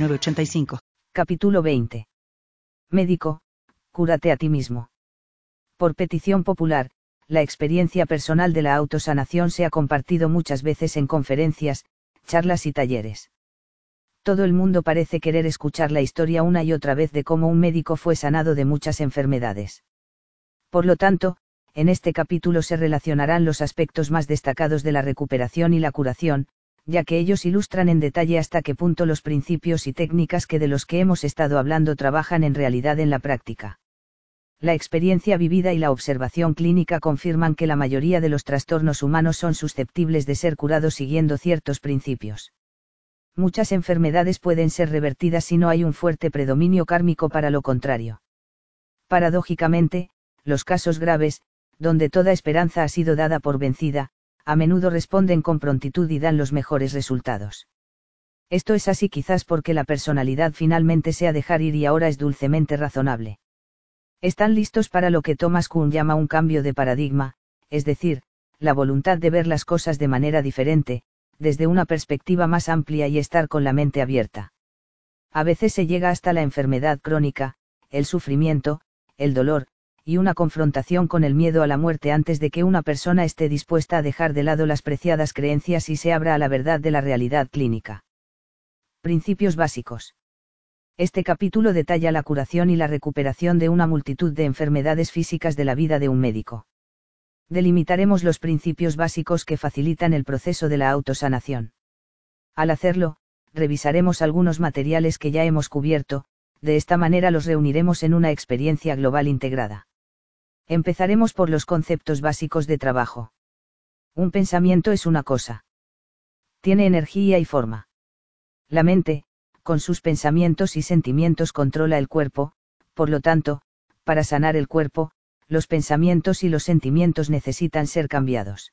906985. Capítulo 20. Médico, cúrate a ti mismo. Por petición popular, la experiencia personal de la autosanación se ha compartido muchas veces en conferencias, charlas y talleres. Todo el mundo parece querer escuchar la historia una y otra vez de cómo un médico fue sanado de muchas enfermedades. Por lo tanto, en este capítulo se relacionarán los aspectos más destacados de la recuperación y la curación, ya que ellos ilustran en detalle hasta qué punto los principios y técnicas que de los que hemos estado hablando trabajan en realidad en la práctica. La experiencia vivida y la observación clínica confirman que la mayoría de los trastornos humanos son susceptibles de ser curados siguiendo ciertos principios. Muchas enfermedades pueden ser revertidas si no hay un fuerte predominio kármico para lo contrario. Paradójicamente, los casos graves, donde toda esperanza ha sido dada por vencida, a menudo responden con prontitud y dan los mejores resultados. Esto es así quizás porque la personalidad finalmente sea dejar ir y ahora es dulcemente razonable. Están listos para lo que Thomas Kuhn llama un cambio de paradigma, es decir, la voluntad de ver las cosas de manera diferente, desde una perspectiva más amplia y estar con la mente abierta. A veces se llega hasta la enfermedad crónica, el sufrimiento, el dolor, y una confrontación con el miedo a la muerte antes de que una persona esté dispuesta a dejar de lado las preciadas creencias y se abra a la verdad de la realidad clínica. Principios básicos. Este capítulo detalla la curación y la recuperación de una multitud de enfermedades físicas de la vida de un médico. Delimitaremos los principios básicos que facilitan el proceso de la autosanación. Al hacerlo, revisaremos algunos materiales que ya hemos cubierto, de esta manera los reuniremos en una experiencia global integrada. Empezaremos por los conceptos básicos de trabajo. Un pensamiento es una cosa. Tiene energía y forma. La mente, con sus pensamientos y sentimientos controla el cuerpo, por lo tanto, para sanar el cuerpo, los pensamientos y los sentimientos necesitan ser cambiados.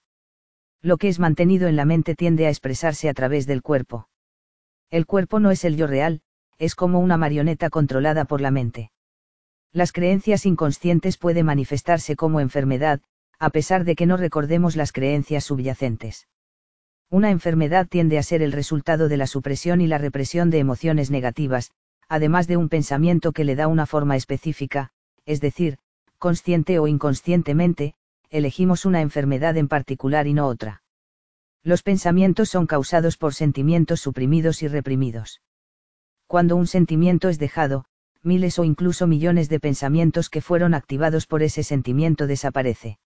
Lo que es mantenido en la mente tiende a expresarse a través del cuerpo. El cuerpo no es el yo real, es como una marioneta controlada por la mente. Las creencias inconscientes pueden manifestarse como enfermedad, a pesar de que no recordemos las creencias subyacentes. Una enfermedad tiende a ser el resultado de la supresión y la represión de emociones negativas, además de un pensamiento que le da una forma específica, es decir, consciente o inconscientemente, elegimos una enfermedad en particular y no otra. Los pensamientos son causados por sentimientos suprimidos y reprimidos. Cuando un sentimiento es dejado, miles o incluso millones de pensamientos que fueron activados por ese sentimiento desaparece.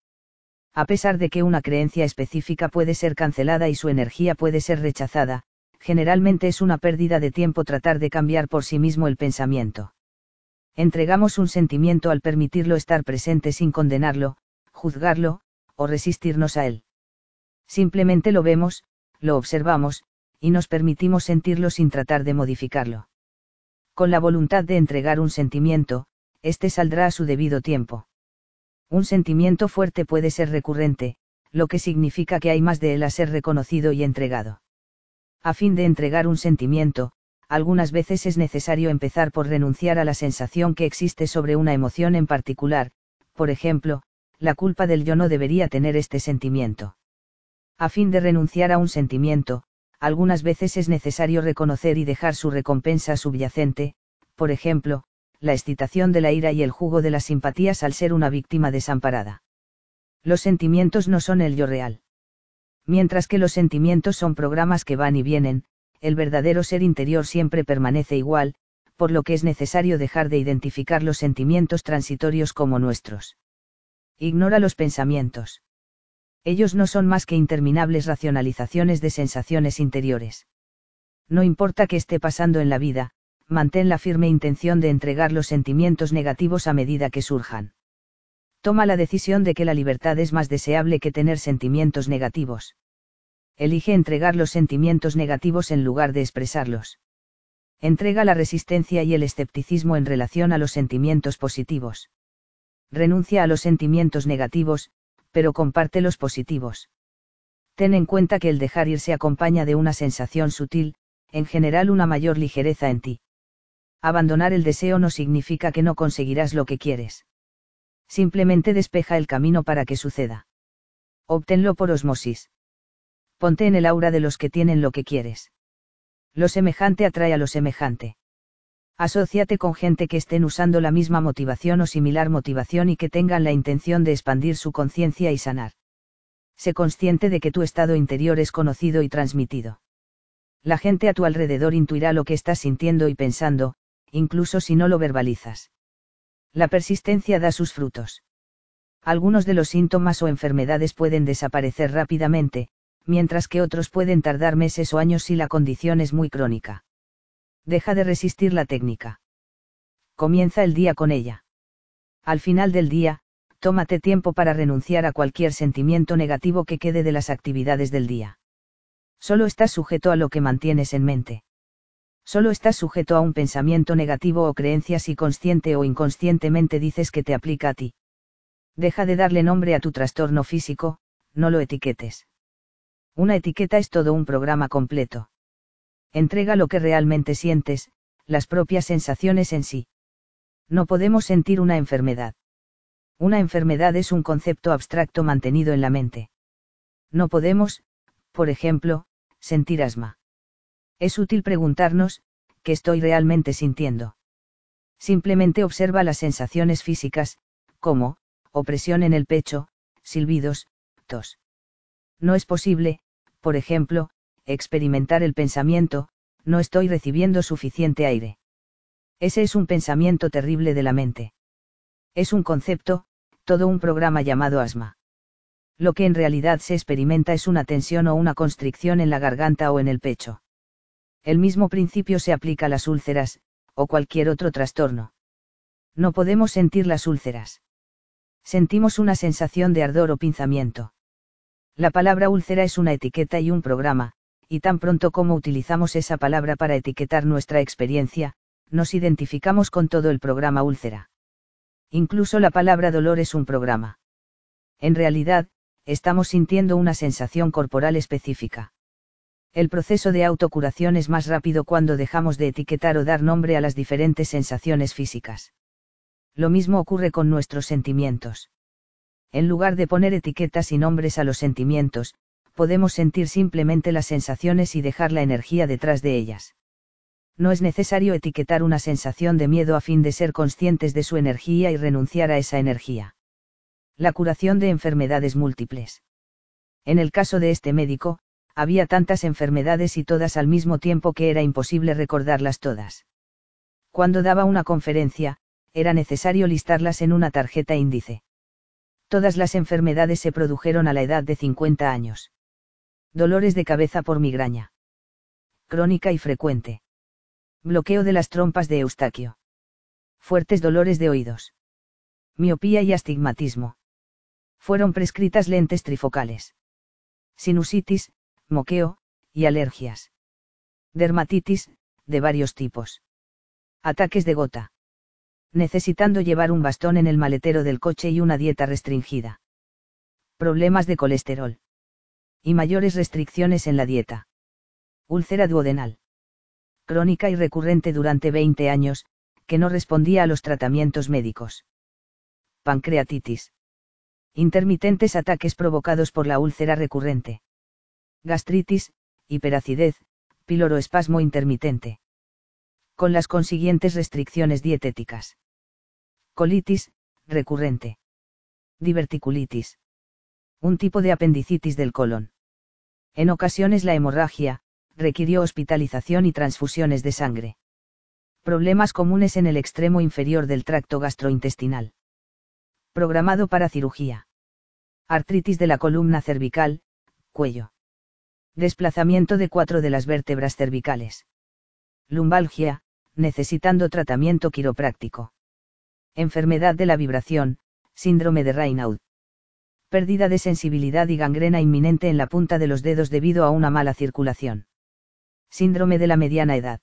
A pesar de que una creencia específica puede ser cancelada y su energía puede ser rechazada, generalmente es una pérdida de tiempo tratar de cambiar por sí mismo el pensamiento. Entregamos un sentimiento al permitirlo estar presente sin condenarlo, juzgarlo, o resistirnos a él. Simplemente lo vemos, lo observamos, y nos permitimos sentirlo sin tratar de modificarlo con la voluntad de entregar un sentimiento, éste saldrá a su debido tiempo. Un sentimiento fuerte puede ser recurrente, lo que significa que hay más de él a ser reconocido y entregado. A fin de entregar un sentimiento, algunas veces es necesario empezar por renunciar a la sensación que existe sobre una emoción en particular, por ejemplo, la culpa del yo no debería tener este sentimiento. A fin de renunciar a un sentimiento, algunas veces es necesario reconocer y dejar su recompensa subyacente, por ejemplo, la excitación de la ira y el jugo de las simpatías al ser una víctima desamparada. Los sentimientos no son el yo real. Mientras que los sentimientos son programas que van y vienen, el verdadero ser interior siempre permanece igual, por lo que es necesario dejar de identificar los sentimientos transitorios como nuestros. Ignora los pensamientos ellos no son más que interminables racionalizaciones de sensaciones interiores. No importa qué esté pasando en la vida, mantén la firme intención de entregar los sentimientos negativos a medida que surjan. Toma la decisión de que la libertad es más deseable que tener sentimientos negativos. Elige entregar los sentimientos negativos en lugar de expresarlos. Entrega la resistencia y el escepticismo en relación a los sentimientos positivos. Renuncia a los sentimientos negativos, pero comparte los positivos. Ten en cuenta que el dejar ir se acompaña de una sensación sutil, en general una mayor ligereza en ti. Abandonar el deseo no significa que no conseguirás lo que quieres. Simplemente despeja el camino para que suceda. Obténlo por osmosis. Ponte en el aura de los que tienen lo que quieres. Lo semejante atrae a lo semejante. Asociate con gente que estén usando la misma motivación o similar motivación y que tengan la intención de expandir su conciencia y sanar. Sé consciente de que tu estado interior es conocido y transmitido. La gente a tu alrededor intuirá lo que estás sintiendo y pensando, incluso si no lo verbalizas. La persistencia da sus frutos. Algunos de los síntomas o enfermedades pueden desaparecer rápidamente, mientras que otros pueden tardar meses o años si la condición es muy crónica. Deja de resistir la técnica. Comienza el día con ella. Al final del día, tómate tiempo para renunciar a cualquier sentimiento negativo que quede de las actividades del día. Solo estás sujeto a lo que mantienes en mente. Solo estás sujeto a un pensamiento negativo o creencia si consciente o inconscientemente dices que te aplica a ti. Deja de darle nombre a tu trastorno físico, no lo etiquetes. Una etiqueta es todo un programa completo. Entrega lo que realmente sientes, las propias sensaciones en sí. No podemos sentir una enfermedad. Una enfermedad es un concepto abstracto mantenido en la mente. No podemos, por ejemplo, sentir asma. Es útil preguntarnos, ¿qué estoy realmente sintiendo? Simplemente observa las sensaciones físicas, como, opresión en el pecho, silbidos, tos. No es posible, por ejemplo, experimentar el pensamiento, no estoy recibiendo suficiente aire. Ese es un pensamiento terrible de la mente. Es un concepto, todo un programa llamado asma. Lo que en realidad se experimenta es una tensión o una constricción en la garganta o en el pecho. El mismo principio se aplica a las úlceras, o cualquier otro trastorno. No podemos sentir las úlceras. Sentimos una sensación de ardor o pinzamiento. La palabra úlcera es una etiqueta y un programa, y tan pronto como utilizamos esa palabra para etiquetar nuestra experiencia, nos identificamos con todo el programa úlcera. Incluso la palabra dolor es un programa. En realidad, estamos sintiendo una sensación corporal específica. El proceso de autocuración es más rápido cuando dejamos de etiquetar o dar nombre a las diferentes sensaciones físicas. Lo mismo ocurre con nuestros sentimientos en lugar de poner etiquetas y nombres a los sentimientos, podemos sentir simplemente las sensaciones y dejar la energía detrás de ellas. No es necesario etiquetar una sensación de miedo a fin de ser conscientes de su energía y renunciar a esa energía. La curación de enfermedades múltiples. En el caso de este médico, había tantas enfermedades y todas al mismo tiempo que era imposible recordarlas todas. Cuando daba una conferencia, era necesario listarlas en una tarjeta índice. Todas las enfermedades se produjeron a la edad de 50 años. Dolores de cabeza por migraña. Crónica y frecuente. Bloqueo de las trompas de Eustaquio. Fuertes dolores de oídos. Miopía y astigmatismo. Fueron prescritas lentes trifocales. Sinusitis, moqueo, y alergias. Dermatitis, de varios tipos. Ataques de gota necesitando llevar un bastón en el maletero del coche y una dieta restringida. Problemas de colesterol. Y mayores restricciones en la dieta. Úlcera duodenal. Crónica y recurrente durante 20 años, que no respondía a los tratamientos médicos. Pancreatitis. Intermitentes ataques provocados por la úlcera recurrente. Gastritis, hiperacidez, piloroespasmo intermitente. Con las consiguientes restricciones dietéticas colitis, recurrente. Diverticulitis. Un tipo de apendicitis del colon. En ocasiones la hemorragia, requirió hospitalización y transfusiones de sangre. Problemas comunes en el extremo inferior del tracto gastrointestinal. Programado para cirugía. Artritis de la columna cervical, cuello. Desplazamiento de cuatro de las vértebras cervicales. Lumbalgia, necesitando tratamiento quiropráctico. Enfermedad de la vibración, síndrome de Raynaud. Pérdida de sensibilidad y gangrena inminente en la punta de los dedos debido a una mala circulación. Síndrome de la mediana edad.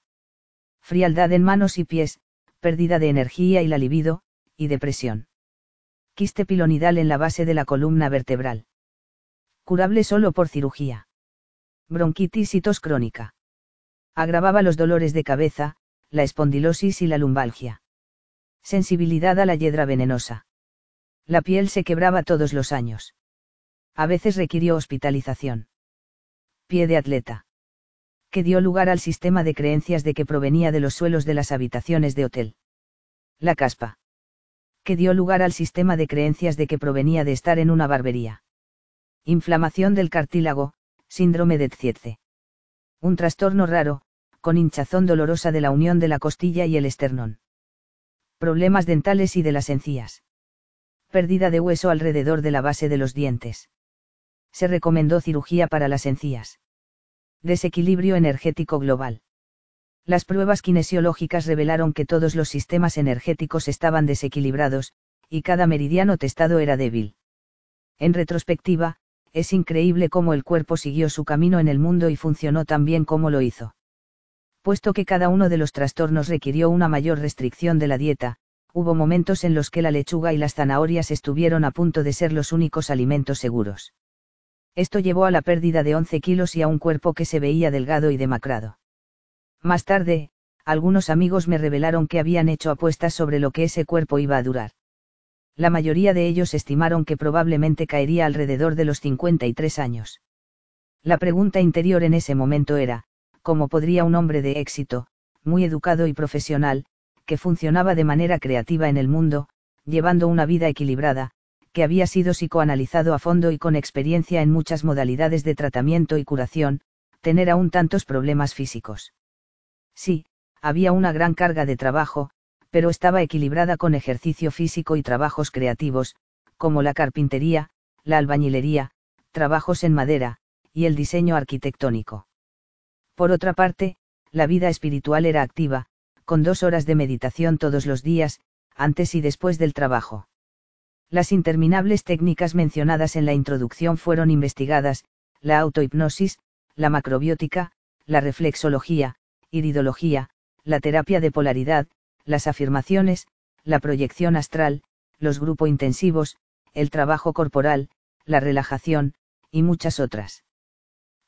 Frialdad en manos y pies, pérdida de energía y la libido, y depresión. Quiste pilonidal en la base de la columna vertebral. Curable solo por cirugía. Bronquitis y tos crónica. Agravaba los dolores de cabeza, la espondilosis y la lumbalgia. Sensibilidad a la hiedra venenosa. La piel se quebraba todos los años. A veces requirió hospitalización. Pie de atleta. Que dio lugar al sistema de creencias de que provenía de los suelos de las habitaciones de hotel. La caspa. Que dio lugar al sistema de creencias de que provenía de estar en una barbería. Inflamación del cartílago, síndrome de Tzietze. Un trastorno raro, con hinchazón dolorosa de la unión de la costilla y el esternón. Problemas dentales y de las encías. Pérdida de hueso alrededor de la base de los dientes. Se recomendó cirugía para las encías. Desequilibrio energético global. Las pruebas kinesiológicas revelaron que todos los sistemas energéticos estaban desequilibrados, y cada meridiano testado era débil. En retrospectiva, es increíble cómo el cuerpo siguió su camino en el mundo y funcionó tan bien como lo hizo. Puesto que cada uno de los trastornos requirió una mayor restricción de la dieta, hubo momentos en los que la lechuga y las zanahorias estuvieron a punto de ser los únicos alimentos seguros. Esto llevó a la pérdida de 11 kilos y a un cuerpo que se veía delgado y demacrado. Más tarde, algunos amigos me revelaron que habían hecho apuestas sobre lo que ese cuerpo iba a durar. La mayoría de ellos estimaron que probablemente caería alrededor de los 53 años. La pregunta interior en ese momento era, ¿cómo podría un hombre de éxito, muy educado y profesional, que funcionaba de manera creativa en el mundo, llevando una vida equilibrada, que había sido psicoanalizado a fondo y con experiencia en muchas modalidades de tratamiento y curación, tener aún tantos problemas físicos. Sí, había una gran carga de trabajo, pero estaba equilibrada con ejercicio físico y trabajos creativos, como la carpintería, la albañilería, trabajos en madera, y el diseño arquitectónico. Por otra parte, la vida espiritual era activa, con dos horas de meditación todos los días, antes y después del trabajo. Las interminables técnicas mencionadas en la introducción fueron investigadas, la autohipnosis, la macrobiótica, la reflexología, iridología, la terapia de polaridad, las afirmaciones, la proyección astral, los grupos intensivos, el trabajo corporal, la relajación, y muchas otras.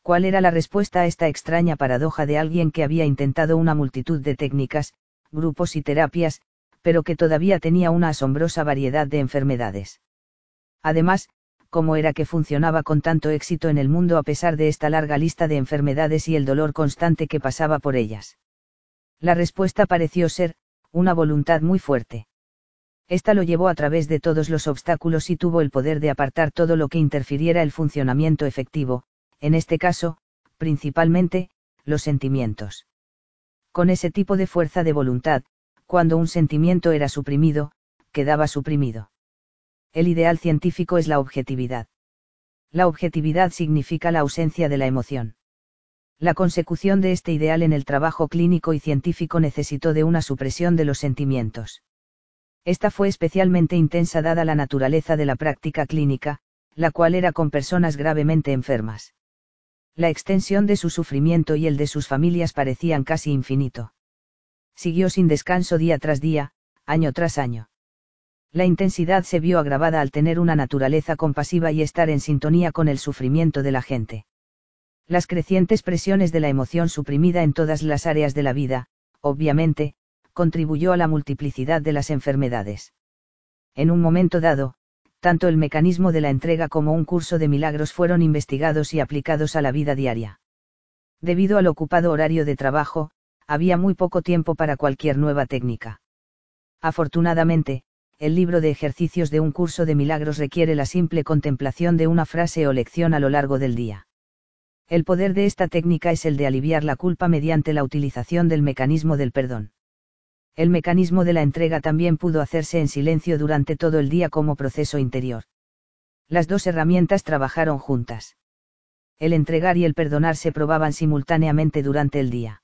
¿Cuál era la respuesta a esta extraña paradoja de alguien que había intentado una multitud de técnicas, grupos y terapias, pero que todavía tenía una asombrosa variedad de enfermedades? Además, ¿cómo era que funcionaba con tanto éxito en el mundo a pesar de esta larga lista de enfermedades y el dolor constante que pasaba por ellas? La respuesta pareció ser, una voluntad muy fuerte. Esta lo llevó a través de todos los obstáculos y tuvo el poder de apartar todo lo que interfiriera el funcionamiento efectivo, en este caso, principalmente, los sentimientos. Con ese tipo de fuerza de voluntad, cuando un sentimiento era suprimido, quedaba suprimido. El ideal científico es la objetividad. La objetividad significa la ausencia de la emoción. La consecución de este ideal en el trabajo clínico y científico necesitó de una supresión de los sentimientos. Esta fue especialmente intensa dada la naturaleza de la práctica clínica, la cual era con personas gravemente enfermas. La extensión de su sufrimiento y el de sus familias parecían casi infinito. Siguió sin descanso día tras día, año tras año. La intensidad se vio agravada al tener una naturaleza compasiva y estar en sintonía con el sufrimiento de la gente. Las crecientes presiones de la emoción suprimida en todas las áreas de la vida, obviamente, contribuyó a la multiplicidad de las enfermedades. En un momento dado, tanto el mecanismo de la entrega como un curso de milagros fueron investigados y aplicados a la vida diaria. Debido al ocupado horario de trabajo, había muy poco tiempo para cualquier nueva técnica. Afortunadamente, el libro de ejercicios de un curso de milagros requiere la simple contemplación de una frase o lección a lo largo del día. El poder de esta técnica es el de aliviar la culpa mediante la utilización del mecanismo del perdón. El mecanismo de la entrega también pudo hacerse en silencio durante todo el día como proceso interior. Las dos herramientas trabajaron juntas. El entregar y el perdonar se probaban simultáneamente durante el día.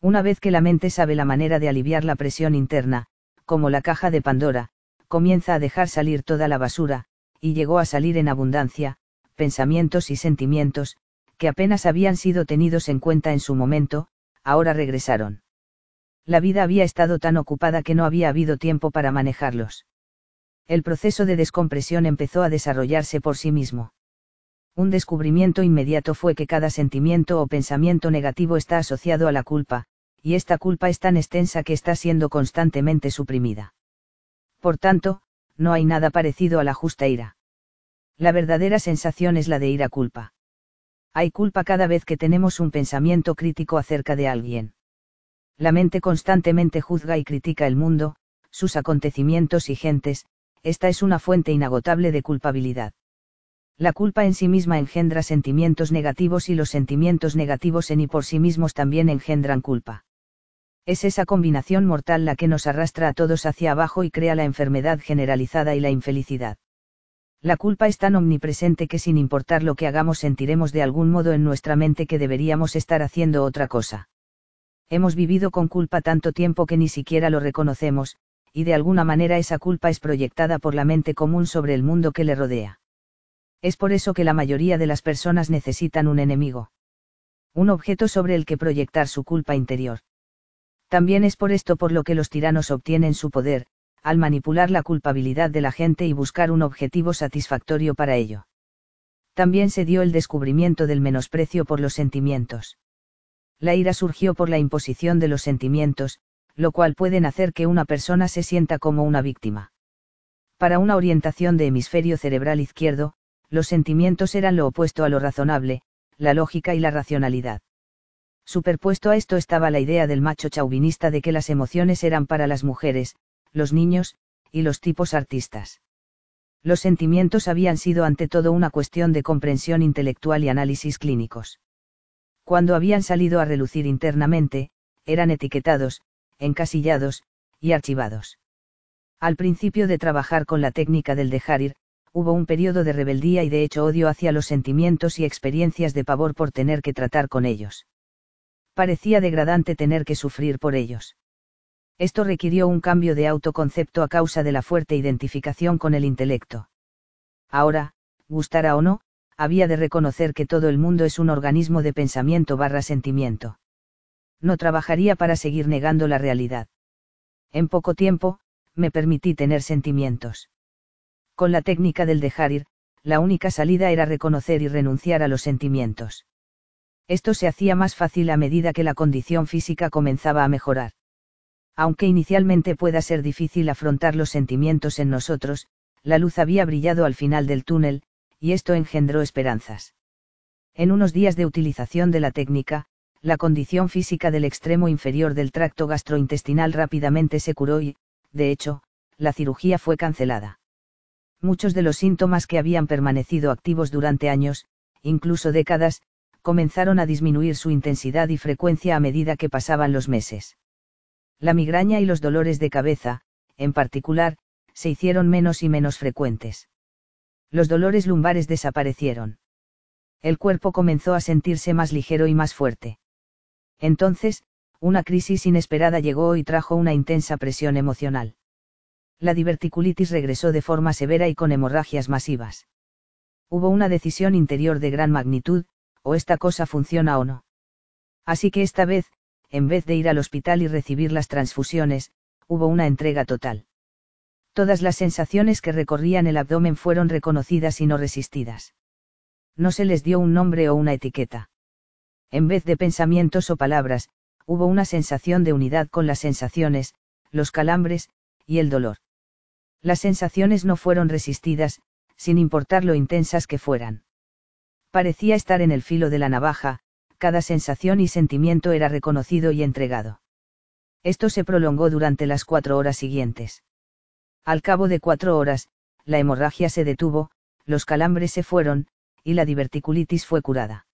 Una vez que la mente sabe la manera de aliviar la presión interna, como la caja de Pandora, comienza a dejar salir toda la basura, y llegó a salir en abundancia, pensamientos y sentimientos, que apenas habían sido tenidos en cuenta en su momento, ahora regresaron La vida había estado tan ocupada que no había habido tiempo para manejarlos. El proceso de descompresión empezó a desarrollarse por sí mismo. Un descubrimiento inmediato fue que cada sentimiento o pensamiento negativo está asociado a la culpa, y esta culpa es tan extensa que está siendo constantemente suprimida. Por tanto, no hay nada parecido a la justa ira. La verdadera sensación es la de ira culpa. Hay culpa cada vez que tenemos un pensamiento crítico acerca de alguien. La mente constantemente juzga y critica el mundo, sus acontecimientos y gentes, esta es una fuente inagotable de culpabilidad. La culpa en sí misma engendra sentimientos negativos y los sentimientos negativos en y por sí mismos también engendran culpa. Es esa combinación mortal la que nos arrastra a todos hacia abajo y crea la enfermedad generalizada y la infelicidad. La culpa es tan omnipresente que sin importar lo que hagamos sentiremos de algún modo en nuestra mente que deberíamos estar haciendo otra cosa. Hemos vivido con culpa tanto tiempo que ni siquiera lo reconocemos, y de alguna manera esa culpa es proyectada por la mente común sobre el mundo que le rodea. Es por eso que la mayoría de las personas necesitan un enemigo. Un objeto sobre el que proyectar su culpa interior. También es por esto por lo que los tiranos obtienen su poder, al manipular la culpabilidad de la gente y buscar un objetivo satisfactorio para ello. También se dio el descubrimiento del menosprecio por los sentimientos. La ira surgió por la imposición de los sentimientos, lo cual pueden hacer que una persona se sienta como una víctima. Para una orientación de hemisferio cerebral izquierdo, los sentimientos eran lo opuesto a lo razonable, la lógica y la racionalidad. Superpuesto a esto estaba la idea del macho chauvinista de que las emociones eran para las mujeres, los niños, y los tipos artistas. Los sentimientos habían sido ante todo una cuestión de comprensión intelectual y análisis clínicos. Cuando habían salido a relucir internamente, eran etiquetados, encasillados, y archivados. Al principio de trabajar con la técnica del dejar ir, hubo un periodo de rebeldía y de hecho odio hacia los sentimientos y experiencias de pavor por tener que tratar con ellos parecía degradante tener que sufrir por ellos. Esto requirió un cambio de autoconcepto a causa de la fuerte identificación con el intelecto. Ahora, gustara o no, había de reconocer que todo el mundo es un organismo de pensamiento barra sentimiento. No trabajaría para seguir negando la realidad. En poco tiempo, me permití tener sentimientos. Con la técnica del dejar ir, la única salida era reconocer y renunciar a los sentimientos. Esto se hacía más fácil a medida que la condición física comenzaba a mejorar. Aunque inicialmente pueda ser difícil afrontar los sentimientos en nosotros, la luz había brillado al final del túnel, y esto engendró esperanzas. En unos días de utilización de la técnica, la condición física del extremo inferior del tracto gastrointestinal rápidamente se curó y, de hecho, la cirugía fue cancelada. Muchos de los síntomas que habían permanecido activos durante años, incluso décadas, comenzaron a disminuir su intensidad y frecuencia a medida que pasaban los meses. La migraña y los dolores de cabeza, en particular, se hicieron menos y menos frecuentes. Los dolores lumbares desaparecieron. El cuerpo comenzó a sentirse más ligero y más fuerte. Entonces, una crisis inesperada llegó y trajo una intensa presión emocional. La diverticulitis regresó de forma severa y con hemorragias masivas. Hubo una decisión interior de gran magnitud, o esta cosa funciona o no. Así que esta vez, en vez de ir al hospital y recibir las transfusiones, hubo una entrega total. Todas las sensaciones que recorrían el abdomen fueron reconocidas y no resistidas. No se les dio un nombre o una etiqueta. En vez de pensamientos o palabras, hubo una sensación de unidad con las sensaciones, los calambres, y el dolor. Las sensaciones no fueron resistidas, sin importar lo intensas que fueran. Parecía estar en el filo de la navaja, cada sensación y sentimiento era reconocido y entregado. Esto se prolongó durante las cuatro horas siguientes. Al cabo de cuatro horas, la hemorragia se detuvo, los calambres se fueron, y la diverticulitis fue curada.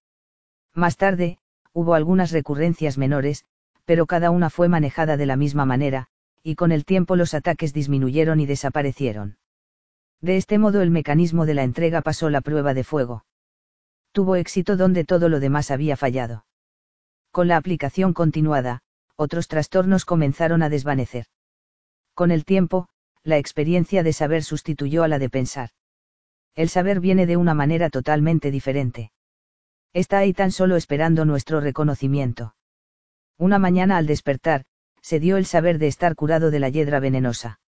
Más tarde, hubo algunas recurrencias menores, pero cada una fue manejada de la misma manera, y con el tiempo los ataques disminuyeron y desaparecieron. De este modo el mecanismo de la entrega pasó la prueba de fuego tuvo éxito donde todo lo demás había fallado. Con la aplicación continuada, otros trastornos comenzaron a desvanecer. Con el tiempo, la experiencia de saber sustituyó a la de pensar. El saber viene de una manera totalmente diferente. Está ahí tan solo esperando nuestro reconocimiento. Una mañana al despertar, se dio el saber de estar curado de la hiedra venenosa.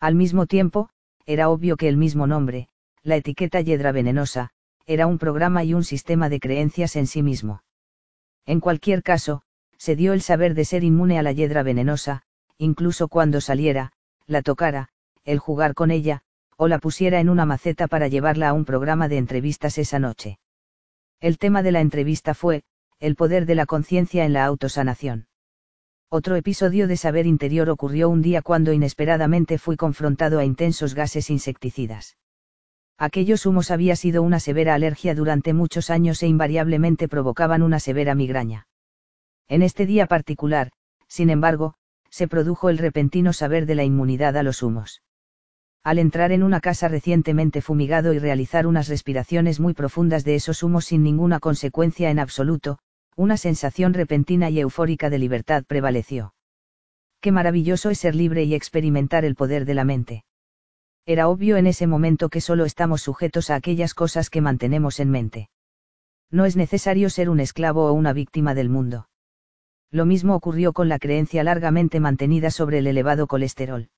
Al mismo tiempo, era obvio que el mismo nombre, la etiqueta hiedra venenosa, era un programa y un sistema de creencias en sí mismo. En cualquier caso, se dio el saber de ser inmune a la hiedra venenosa, incluso cuando saliera, la tocara, el jugar con ella, o la pusiera en una maceta para llevarla a un programa de entrevistas esa noche. El tema de la entrevista fue, el poder de la conciencia en la autosanación. Otro episodio de saber interior ocurrió un día cuando inesperadamente fui confrontado a intensos gases insecticidas. Aquellos humos había sido una severa alergia durante muchos años e invariablemente provocaban una severa migraña. En este día particular, sin embargo, se produjo el repentino saber de la inmunidad a los humos. Al entrar en una casa recientemente fumigado y realizar unas respiraciones muy profundas de esos humos sin ninguna consecuencia en absoluto, una sensación repentina y eufórica de libertad prevaleció. Qué maravilloso es ser libre y experimentar el poder de la mente. Era obvio en ese momento que solo estamos sujetos a aquellas cosas que mantenemos en mente. No es necesario ser un esclavo o una víctima del mundo. Lo mismo ocurrió con la creencia largamente mantenida sobre el elevado colesterol.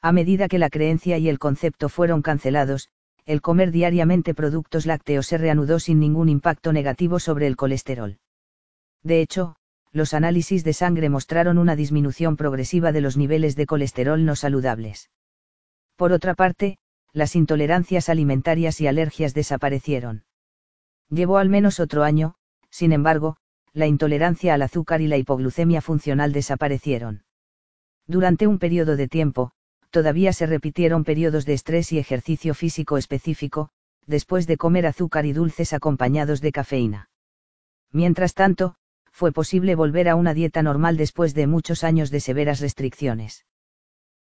A medida que la creencia y el concepto fueron cancelados, el comer diariamente productos lácteos se reanudó sin ningún impacto negativo sobre el colesterol. De hecho, los análisis de sangre mostraron una disminución progresiva de los niveles de colesterol no saludables. Por otra parte, las intolerancias alimentarias y alergias desaparecieron. Llevó al menos otro año, sin embargo, la intolerancia al azúcar y la hipoglucemia funcional desaparecieron. Durante un periodo de tiempo, todavía se repitieron periodos de estrés y ejercicio físico específico, después de comer azúcar y dulces acompañados de cafeína. Mientras tanto, fue posible volver a una dieta normal después de muchos años de severas restricciones.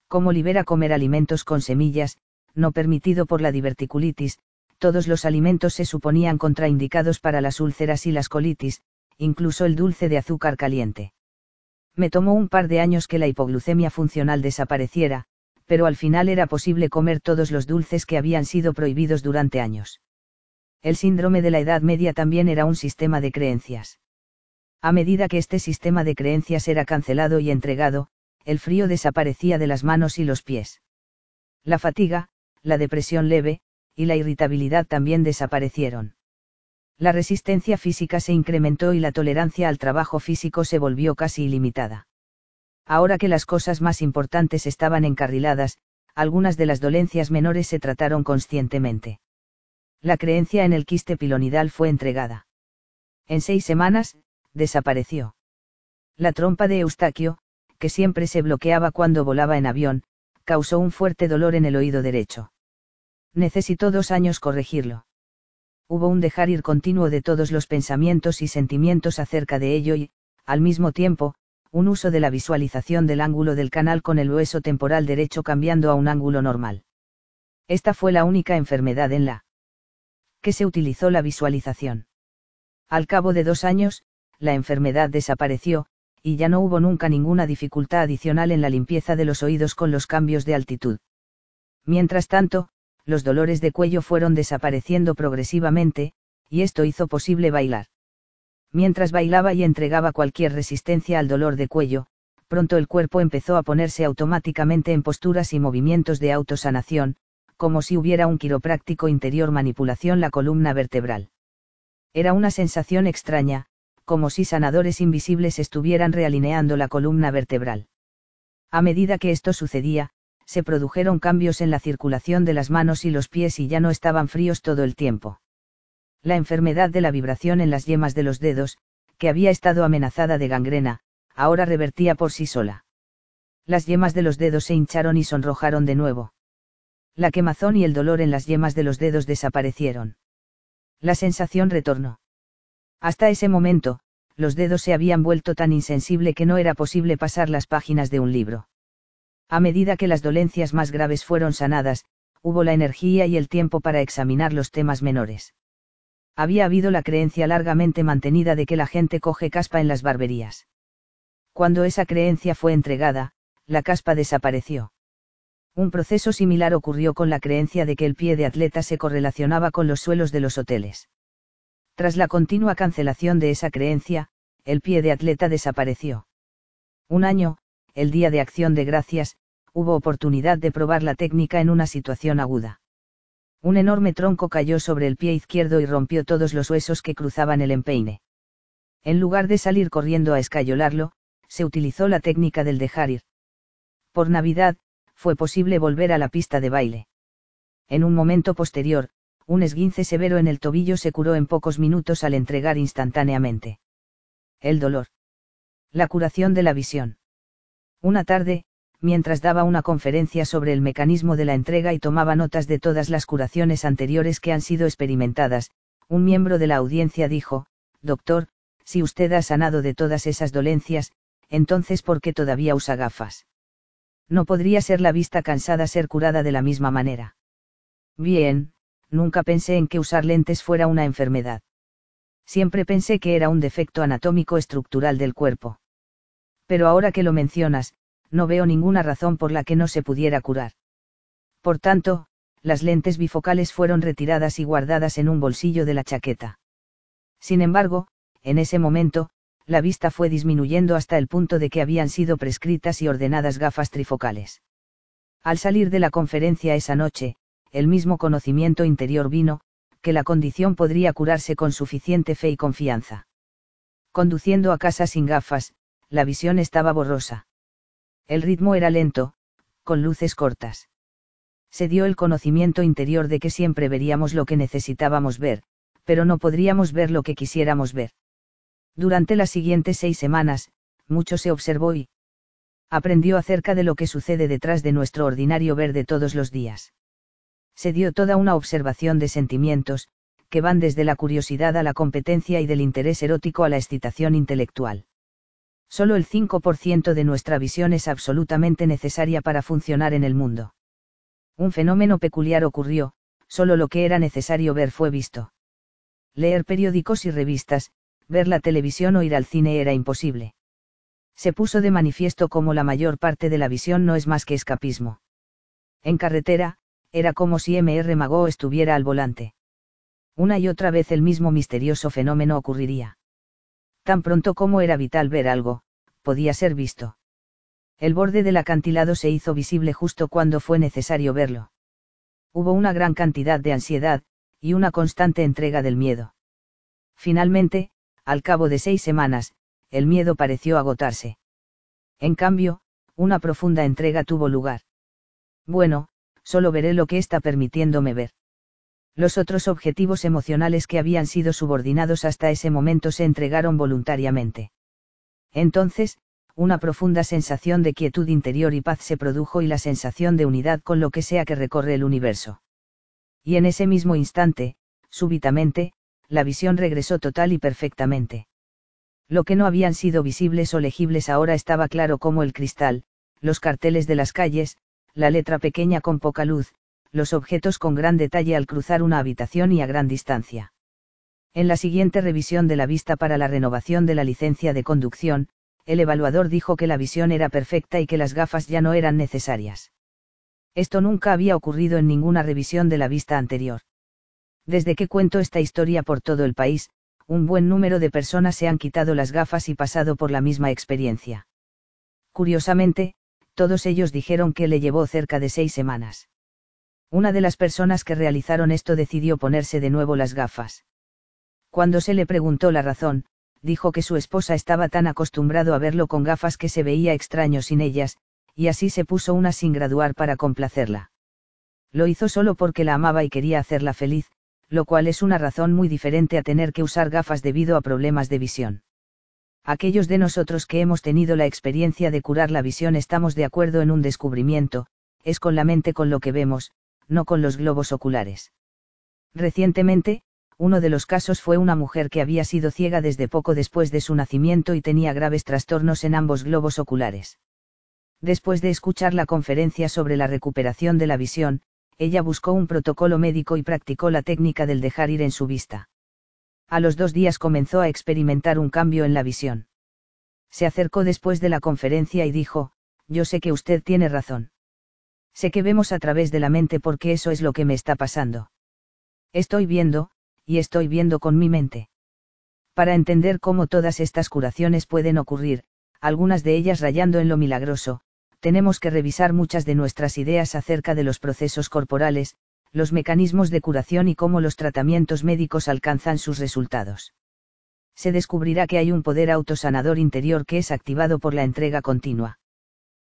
Como libera comer alimentos con semillas, no permitido por la diverticulitis, todos los alimentos se suponían contraindicados para las úlceras y las colitis, incluso el dulce de azúcar caliente. Me tomó un par de años que la hipoglucemia funcional desapareciera, pero al final era posible comer todos los dulces que habían sido prohibidos durante años. El síndrome de la Edad Media también era un sistema de creencias. A medida que este sistema de creencias era cancelado y entregado, el frío desaparecía de las manos y los pies. La fatiga, la depresión leve, y la irritabilidad también desaparecieron. La resistencia física se incrementó y la tolerancia al trabajo físico se volvió casi ilimitada. Ahora que las cosas más importantes estaban encarriladas, algunas de las dolencias menores se trataron conscientemente. La creencia en el quiste pilonidal fue entregada. En seis semanas, desapareció. La trompa de Eustaquio, que siempre se bloqueaba cuando volaba en avión, causó un fuerte dolor en el oído derecho. Necesitó dos años corregirlo. Hubo un dejar ir continuo de todos los pensamientos y sentimientos acerca de ello y, al mismo tiempo, un uso de la visualización del ángulo del canal con el hueso temporal derecho cambiando a un ángulo normal. Esta fue la única enfermedad en la que se utilizó la visualización. Al cabo de dos años, la enfermedad desapareció, y ya no hubo nunca ninguna dificultad adicional en la limpieza de los oídos con los cambios de altitud. Mientras tanto, los dolores de cuello fueron desapareciendo progresivamente, y esto hizo posible bailar. Mientras bailaba y entregaba cualquier resistencia al dolor de cuello, pronto el cuerpo empezó a ponerse automáticamente en posturas y movimientos de autosanación, como si hubiera un quiropráctico interior manipulación la columna vertebral. Era una sensación extraña, como si sanadores invisibles estuvieran realineando la columna vertebral. A medida que esto sucedía, se produjeron cambios en la circulación de las manos y los pies y ya no estaban fríos todo el tiempo. La enfermedad de la vibración en las yemas de los dedos, que había estado amenazada de gangrena, ahora revertía por sí sola. Las yemas de los dedos se hincharon y sonrojaron de nuevo. La quemazón y el dolor en las yemas de los dedos desaparecieron. La sensación retornó. Hasta ese momento, los dedos se habían vuelto tan insensible que no era posible pasar las páginas de un libro. A medida que las dolencias más graves fueron sanadas, hubo la energía y el tiempo para examinar los temas menores. Había habido la creencia largamente mantenida de que la gente coge caspa en las barberías. Cuando esa creencia fue entregada, la caspa desapareció. Un proceso similar ocurrió con la creencia de que el pie de atleta se correlacionaba con los suelos de los hoteles. Tras la continua cancelación de esa creencia, el pie de atleta desapareció. Un año, el día de acción de gracias, hubo oportunidad de probar la técnica en una situación aguda. Un enorme tronco cayó sobre el pie izquierdo y rompió todos los huesos que cruzaban el empeine. En lugar de salir corriendo a escayolarlo, se utilizó la técnica del dejar ir. Por Navidad, fue posible volver a la pista de baile. En un momento posterior, un esguince severo en el tobillo se curó en pocos minutos al entregar instantáneamente. El dolor. La curación de la visión. Una tarde, mientras daba una conferencia sobre el mecanismo de la entrega y tomaba notas de todas las curaciones anteriores que han sido experimentadas, un miembro de la audiencia dijo, Doctor, si usted ha sanado de todas esas dolencias, entonces ¿por qué todavía usa gafas? No podría ser la vista cansada ser curada de la misma manera. Bien, nunca pensé en que usar lentes fuera una enfermedad. Siempre pensé que era un defecto anatómico estructural del cuerpo. Pero ahora que lo mencionas, no veo ninguna razón por la que no se pudiera curar. Por tanto, las lentes bifocales fueron retiradas y guardadas en un bolsillo de la chaqueta. Sin embargo, en ese momento, la vista fue disminuyendo hasta el punto de que habían sido prescritas y ordenadas gafas trifocales. Al salir de la conferencia esa noche, el mismo conocimiento interior vino, que la condición podría curarse con suficiente fe y confianza. Conduciendo a casa sin gafas, la visión estaba borrosa. El ritmo era lento, con luces cortas. Se dio el conocimiento interior de que siempre veríamos lo que necesitábamos ver, pero no podríamos ver lo que quisiéramos ver. Durante las siguientes seis semanas, mucho se observó y aprendió acerca de lo que sucede detrás de nuestro ordinario ver de todos los días. Se dio toda una observación de sentimientos, que van desde la curiosidad a la competencia y del interés erótico a la excitación intelectual. Solo el 5% de nuestra visión es absolutamente necesaria para funcionar en el mundo. Un fenómeno peculiar ocurrió, solo lo que era necesario ver fue visto. Leer periódicos y revistas, ver la televisión o ir al cine era imposible. Se puso de manifiesto como la mayor parte de la visión no es más que escapismo. En carretera, era como si M.R. Mago estuviera al volante. Una y otra vez el mismo misterioso fenómeno ocurriría. Tan pronto como era vital ver algo, podía ser visto. El borde del acantilado se hizo visible justo cuando fue necesario verlo. Hubo una gran cantidad de ansiedad, y una constante entrega del miedo. Finalmente, al cabo de seis semanas, el miedo pareció agotarse. En cambio, una profunda entrega tuvo lugar. Bueno, solo veré lo que está permitiéndome ver. Los otros objetivos emocionales que habían sido subordinados hasta ese momento se entregaron voluntariamente. Entonces, una profunda sensación de quietud interior y paz se produjo y la sensación de unidad con lo que sea que recorre el universo. Y en ese mismo instante, súbitamente, la visión regresó total y perfectamente. Lo que no habían sido visibles o legibles ahora estaba claro como el cristal, los carteles de las calles, la letra pequeña con poca luz, los objetos con gran detalle al cruzar una habitación y a gran distancia. En la siguiente revisión de la vista para la renovación de la licencia de conducción, el evaluador dijo que la visión era perfecta y que las gafas ya no eran necesarias. Esto nunca había ocurrido en ninguna revisión de la vista anterior. Desde que cuento esta historia por todo el país, un buen número de personas se han quitado las gafas y pasado por la misma experiencia. Curiosamente, todos ellos dijeron que le llevó cerca de seis semanas. Una de las personas que realizaron esto decidió ponerse de nuevo las gafas. Cuando se le preguntó la razón, dijo que su esposa estaba tan acostumbrado a verlo con gafas que se veía extraño sin ellas, y así se puso una sin graduar para complacerla. Lo hizo solo porque la amaba y quería hacerla feliz, lo cual es una razón muy diferente a tener que usar gafas debido a problemas de visión. Aquellos de nosotros que hemos tenido la experiencia de curar la visión estamos de acuerdo en un descubrimiento, es con la mente con lo que vemos, no con los globos oculares. Recientemente, uno de los casos fue una mujer que había sido ciega desde poco después de su nacimiento y tenía graves trastornos en ambos globos oculares. Después de escuchar la conferencia sobre la recuperación de la visión, ella buscó un protocolo médico y practicó la técnica del dejar ir en su vista a los dos días comenzó a experimentar un cambio en la visión. Se acercó después de la conferencia y dijo, yo sé que usted tiene razón. Sé que vemos a través de la mente porque eso es lo que me está pasando. Estoy viendo, y estoy viendo con mi mente. Para entender cómo todas estas curaciones pueden ocurrir, algunas de ellas rayando en lo milagroso, tenemos que revisar muchas de nuestras ideas acerca de los procesos corporales, los mecanismos de curación y cómo los tratamientos médicos alcanzan sus resultados. Se descubrirá que hay un poder autosanador interior que es activado por la entrega continua.